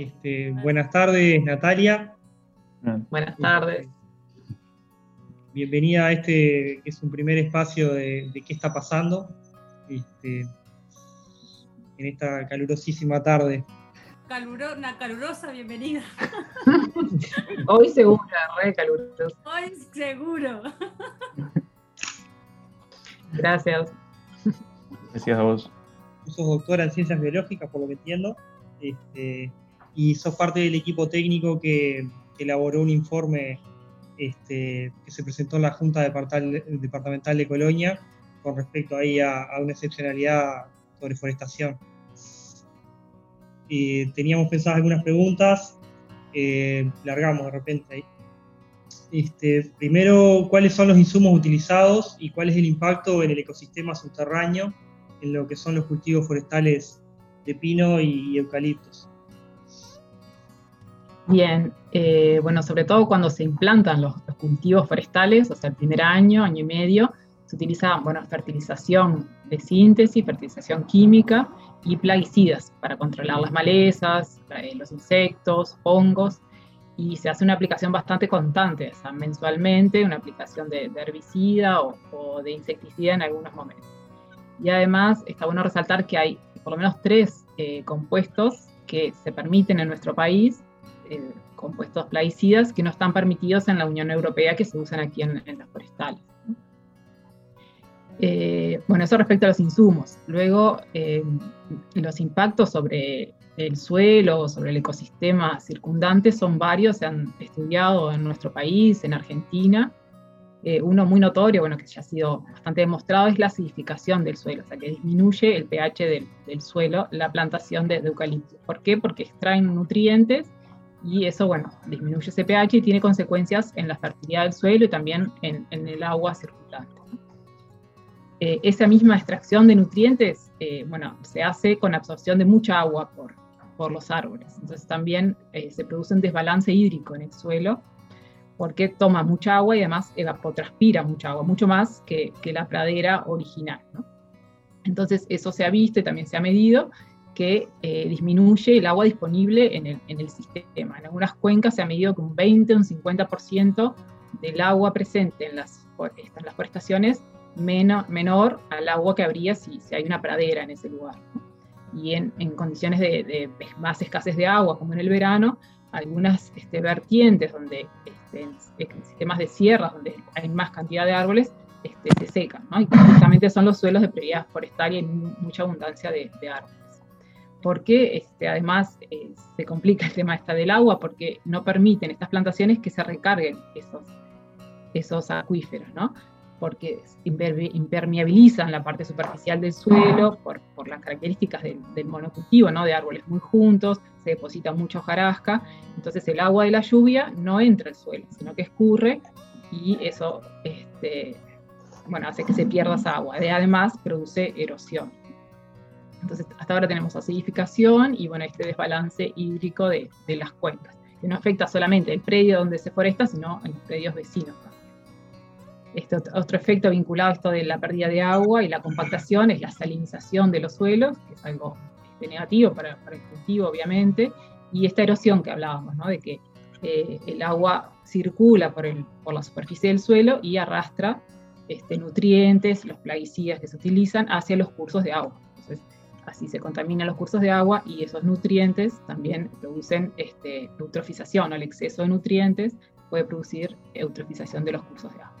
Este, buenas tardes, Natalia. Buenas tardes. Bienvenida a este, que es un primer espacio de, qué está pasando este, en esta calurosísima tarde. una calurosa bienvenida. Hoy seguro, re caluroso. Hoy seguro. Gracias. Gracias a vos. Vos sos doctora en ciencias biológicas, por lo que entiendo, este, y sos parte del equipo técnico que, elaboró un informe este, que se presentó en la Junta Departamental de Colonia con respecto ahí a, una excepcionalidad sobre forestación. teníamos pensadas algunas preguntas, eh, largamos de repente ahí. Este, primero, ¿cuáles son los insumos utilizados y cuál es el impacto en el ecosistema subterráneo en lo que son los cultivos forestales de pino y eucaliptos? Bien, eh, bueno, sobre todo cuando se implantan los, cultivos forestales, o sea, el primer año, año y medio, se utiliza, bueno, fertilización de síntesis, fertilización química y plaguicidas para controlar las malezas, eh, los insectos, hongos, y se hace una aplicación bastante constante, o sea, mensualmente, una aplicación de, herbicida o, de insecticida en algunos momentos. Y además está bueno resaltar que hay por lo menos tres eh, compuestos que se permiten en nuestro país, eh, compuestos plaguicidas, que no están permitidos en la Unión Europea, que se usan aquí en, las forestales. Eh, bueno, eso respecto a los insumos. Luego, los impactos sobre el suelo, sobre el ecosistema circundante son varios, se han estudiado en nuestro país, en Argentina. Eh, uno muy notorio, bueno, que ya ha sido bastante demostrado, es la acidificación del suelo, o sea, que disminuye el pH del, suelo la plantación de, eucalipto. ¿Por qué? Porque extraen nutrientes y eso, bueno, disminuye ese pH y tiene consecuencias en la fertilidad del suelo y también en, el agua circulante. Eh, esa misma extracción de nutrientes, eh, bueno, se hace con absorción de mucha agua por, por los árboles. Entonces también eh, se produce un desbalance hídrico en el suelo porque toma mucha agua y además evapotranspira mucha agua, mucho más que, la pradera original. Entonces eso se ha visto y también se ha medido que eh, disminuye el agua disponible en el, sistema. En algunas cuencas se ha medido que un 20 o un 50% del agua presente en las, en las forestaciones menor al agua que habría si, si hay una pradera en ese lugar y en, condiciones de, más escasez de agua, como en el verano, algunas este, vertientes donde este, en, sistemas de sierras, donde hay más cantidad de árboles, este, se secan, y justamente son los suelos de prioridad forestal y hay mucha abundancia de, árboles. Porque este, además eh, se complica el tema esta del agua porque no permiten estas plantaciones que se recarguen esos, esos acuíferos, ¿no? porque impermeabilizan la parte superficial del suelo por, por las características del, monocultivo, ¿no? de árboles muy juntos, se deposita mucha hojarasca, entonces el agua de la lluvia no entra al suelo, sino que escurre y eso este, bueno, hace que se pierda esa agua. De, además, produce erosión. Entonces, hasta ahora tenemos acidificación y bueno, este desbalance hídrico de, de las cuencas, que no afecta solamente el predio donde se foresta, sino a los predios vecinos. Este otro efecto vinculado a esto de la pérdida de agua y la compactación es la salinización de los suelos, que es algo este, negativo para, el cultivo, obviamente, y esta erosión que hablábamos, ¿no? de que eh, el agua circula por, el, por, la superficie del suelo y arrastra este, nutrientes, los plaguicidas que se utilizan hacia los cursos de agua. Entonces, así se contaminan los cursos de agua y esos nutrientes también producen este, eutrofización, o el exceso de nutrientes puede producir eutrofización de los cursos de agua.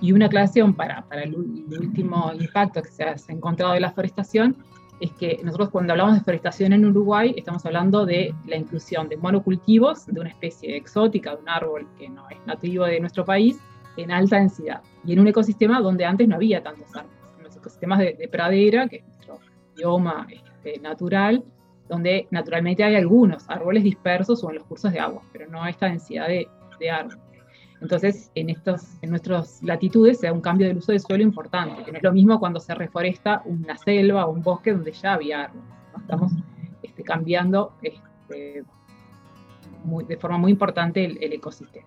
Y una aclaración para, para el, último impacto que se ha, encontrado de la forestación es que nosotros cuando hablamos de forestación en Uruguay estamos hablando de la inclusión de monocultivos de una especie exótica, de un árbol que no es nativo de nuestro país, en alta densidad y en un ecosistema donde antes no había tantos árboles, ecosistemas de, pradera, que es nuestro bioma este, natural, donde naturalmente hay algunos árboles dispersos o en los cursos de agua, pero no esta densidad de, de árboles. Entonces, en, estos, en nuestras latitudes se da un cambio del uso del suelo importante, que no es lo mismo cuando se reforesta una selva o un bosque donde ya había árboles. Estamos este, cambiando este, de forma muy importante el, ecosistema.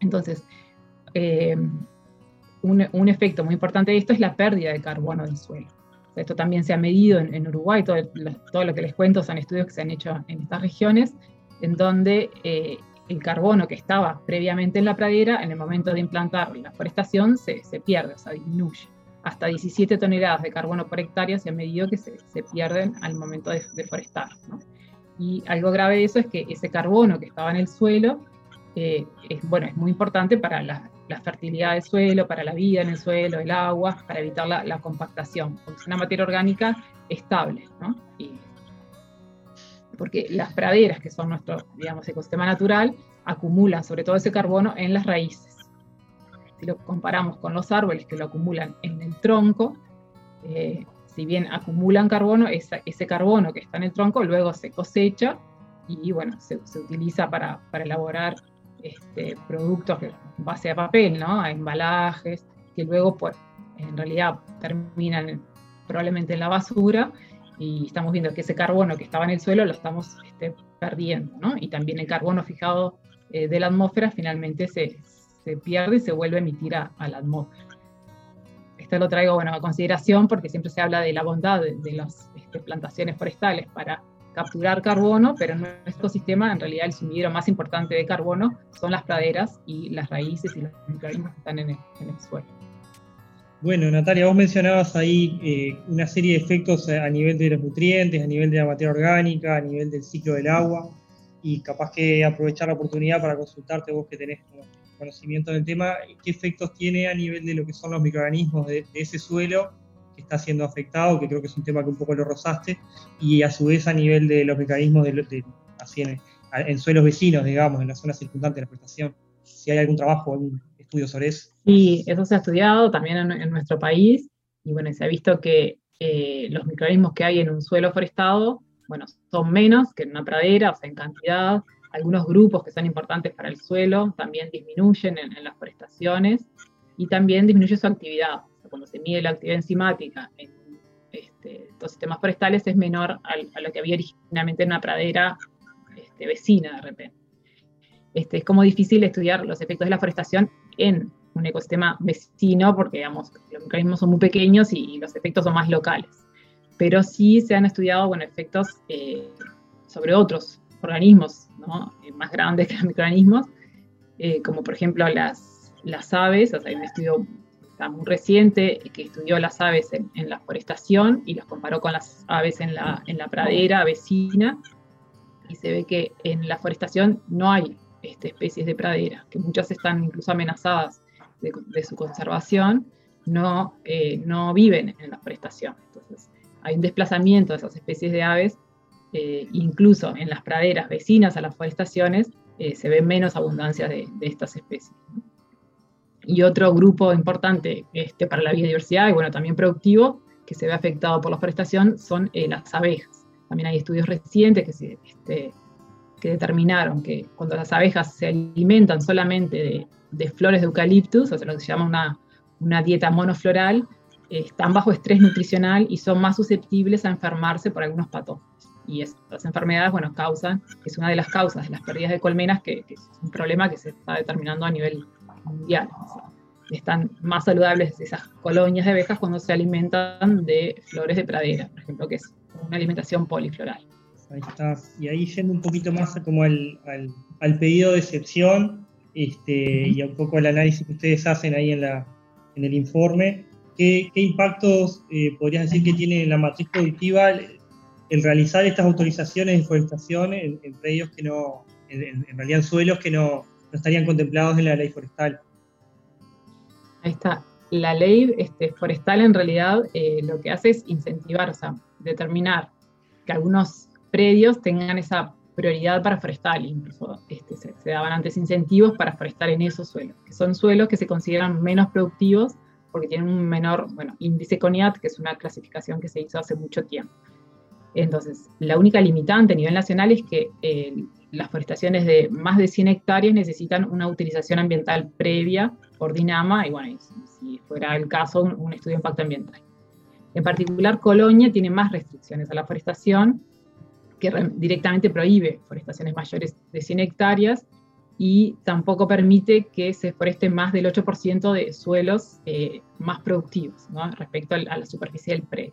Entonces, eh, un, efecto muy importante de esto es la pérdida de carbono del suelo. esto también se ha medido en, Uruguay, todo, todo, lo que les cuento son estudios que se han hecho en estas regiones, en donde eh, el carbono que estaba previamente en la pradera, en el momento de implantar la forestación, se, se pierde, o sea, disminuye. Hasta 17 toneladas de carbono por hectárea se ha medido que se, se pierden al momento de, de forestar. Y algo grave de eso es que ese carbono que estaba en el suelo eh, es, bueno, es muy importante para la, fertilidad del suelo, para la vida en el suelo, el agua, para evitar la, compactación, porque es una materia orgánica estable, ¿no? porque las praderas, que son nuestro, digamos, ecosistema natural, acumulan sobre todo ese carbono en las raíces. Si lo comparamos con los árboles que lo acumulan en el tronco, eh, si bien acumulan carbono, ese carbono que está en el tronco luego se cosecha y bueno, se, se utiliza para, para, elaborar este, productos base a papel, ¿no? A embalajes, que luego pues en realidad terminan probablemente en la basura y estamos viendo que ese carbono que estaba en el suelo lo estamos este, perdiendo, ¿no? Y también el carbono fijado eh, de la atmósfera finalmente se, se, pierde y se vuelve a emitir a, la atmósfera. Esto lo traigo bueno, a consideración porque siempre se habla de la bondad de, de las este, plantaciones forestales para capturar carbono, pero en nuestro sistema en realidad el sumidero más importante de carbono son las praderas y las raíces y los microorganismos que están en el, suelo. Bueno, Natalia, vos mencionabas ahí eh, una serie de efectos a nivel de los nutrientes, a nivel de la materia orgánica, a nivel del ciclo del agua, y capaz que aprovechar la oportunidad para consultarte vos que tenés conocimiento del tema, qué efectos tiene a nivel de lo que son los microorganismos de ese suelo está siendo afectado, que creo que es un tema que un poco lo rozaste, y a su vez a nivel de los mecanismos de, así en, suelos vecinos, digamos, en la zona circundante de la prestación, si hay algún trabajo, algún estudio sobre eso. Sí, eso se ha estudiado también en, nuestro país, y bueno, se ha visto que eh, los microorganismos que hay en un suelo forestado, bueno, son menos que en una pradera, o sea, en cantidad, algunos grupos que son importantes para el suelo también disminuyen en, en las forestaciones y también disminuye su actividad cuando se mide la actividad enzimática en este, los sistemas forestales es menor a, lo que había originalmente en una pradera este, vecina de repente. Este, es como difícil estudiar los efectos de la forestación en un ecosistema vecino porque digamos, los mecanismos son muy pequeños y, los efectos son más locales. Pero sí se han estudiado bueno, efectos eh, sobre otros organismos ¿no? Eh, más grandes que los microorganismos, eh, como por ejemplo las, las aves, o sea, hay un estudio muy reciente que estudió las aves en, la forestación y las comparó con las aves en la, pradera vecina y se ve que en la forestación no hay este, especies de pradera, que muchas están incluso amenazadas de, su conservación, no, eh, no viven en la forestación. Entonces, hay un desplazamiento de esas especies de aves, eh, incluso en las praderas vecinas a las forestaciones, eh, se ve menos abundancia de estas especies. Y otro grupo importante este, para la biodiversidad y bueno, también productivo, que se ve afectado por la forestación, son eh, las abejas. También hay estudios recientes este, que determinaron que cuando las abejas se alimentan solamente de, flores de eucaliptus, o sea, lo que se llama una, dieta monofloral, están bajo estrés nutricional y son más susceptibles a enfermarse por algunos patógenos. Y estas enfermedades, bueno, causan, es una de las causas de las pérdidas de colmenas, que es un problema que se está determinando a nivel mundial. están más saludables esas colonias de abejas cuando se alimentan de flores de pradera, por ejemplo, que es una alimentación polifloral. Ahí está. Y ahí yendo un poquito más como al, al, pedido de excepción este, y un poco el análisis que ustedes hacen ahí en, la, en el informe, ¿qué, qué impactos eh, podrías decir que tiene en la matriz productiva el, realizar estas autorizaciones de forestación en, en predios que no, en, en realidad en suelos que no, no estarían contemplados en la ley forestal. Ahí está. La ley este, forestal en realidad eh, lo que hace es incentivar, o sea, determinar que algunos predios tengan esa prioridad para forestal, incluso este, se, daban antes incentivos para forestar en esos suelos, que son suelos que se consideran menos productivos porque tienen un menor bueno, índice CONIAT, que es una clasificación que se hizo hace mucho tiempo. Entonces, la única limitante a nivel nacional es que eh, las forestaciones de más de 100 hectáreas necesitan una utilización ambiental previa por DINAMA y bueno, si, fuera el caso, un, estudio de impacto ambiental. En particular, Colonia tiene más restricciones a la forestación, que directamente prohíbe forestaciones mayores de 100 hectáreas y tampoco permite que se foreste más del 8% de suelos eh, más productivos respecto a la superficie del predio.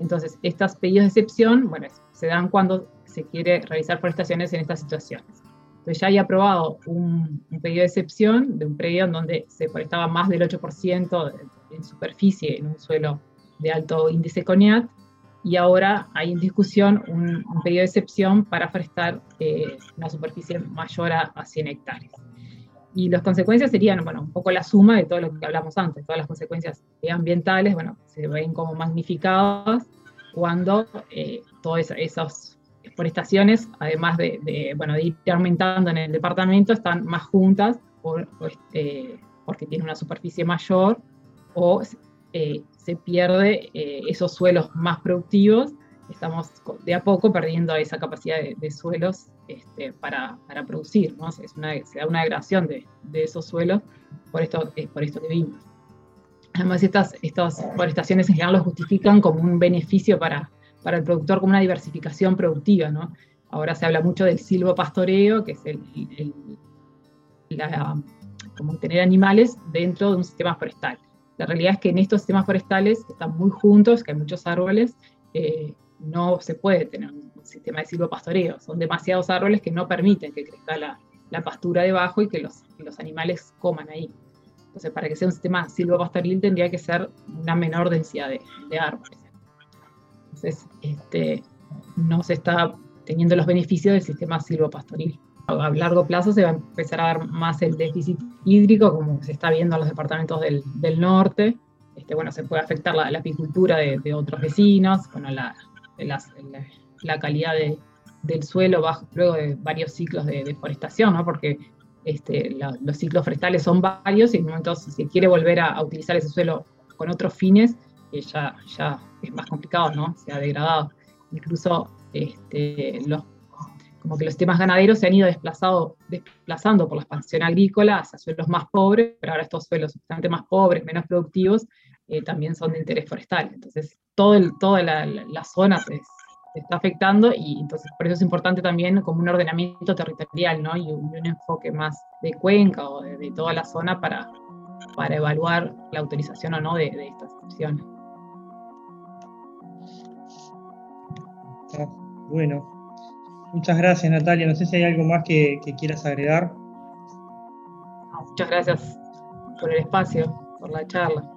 Entonces, estos pedidos de excepción, bueno, se dan cuando se quiere realizar forestaciones en estas situaciones. Entonces ya hay aprobado un, pedido de excepción de un predio en donde se forestaba más del 8% en superficie en un suelo de alto índice CONIAT, y ahora hay en discusión un, pedido de excepción para forestar eh, una superficie mayor a, a 100 hectáreas. Y las consecuencias serían, bueno, un poco la suma de todo lo que hablamos antes, todas las consecuencias ambientales, bueno, se ven como magnificadas cuando eh, todas esas forestaciones, además de, bueno, de ir aumentando en el departamento, están más juntas eh, porque tiene una superficie mayor o eh, se pierde esos suelos más productivos, estamos de a poco perdiendo esa capacidad de, suelos este, para, para, producir, ¿no? Es una, se da una degradación de, esos suelos por esto, por esto que vimos. Además, estas, estas forestaciones en general lo justifican como un beneficio para, para el productor, como una diversificación productiva, ¿no? Ahora se habla mucho del silvopastoreo, que es el, la, como tener animales dentro de un sistema forestal. La realidad es que en estos sistemas forestales, que están muy juntos, que hay muchos árboles, eh, no se puede tener un sistema de silvopastoreo. Son demasiados árboles que no permiten que crezca la, la pastura debajo y que los, los, animales coman ahí. Entonces, para que sea un sistema silvopastoril tendría que ser una menor densidad de, de árboles. Entonces, este, no se está teniendo los beneficios del sistema silvopastoril a largo plazo se va a empezar a dar más el déficit hídrico, como se está viendo en los departamentos del, del norte. Este, bueno, se puede afectar la, apicultura de, otros vecinos, bueno, la, la, calidad del suelo bajo, luego de varios ciclos de deforestación, ¿no? porque este, los ciclos forestales son varios y en un momento si se quiere volver a, utilizar ese suelo con otros fines, eh, ya, ya es más complicado, ¿no? Se ha degradado. Incluso este, los como que los temas ganaderos se han ido desplazado, desplazando por la expansión agrícola hacia suelos más pobres, pero ahora estos suelos bastante más pobres, menos productivos, eh, también son de interés forestal. Entonces, todo el, toda la, la, zona se, está afectando y entonces por eso es importante también como un ordenamiento territorial, ¿no? Y un, enfoque más de cuenca o de, toda la zona para, para evaluar la autorización o no de, de estas opciones. Bueno, Muchas gracias, Natalia. No sé si hay algo más que, quieras agregar. Muchas gracias por el espacio, por la charla.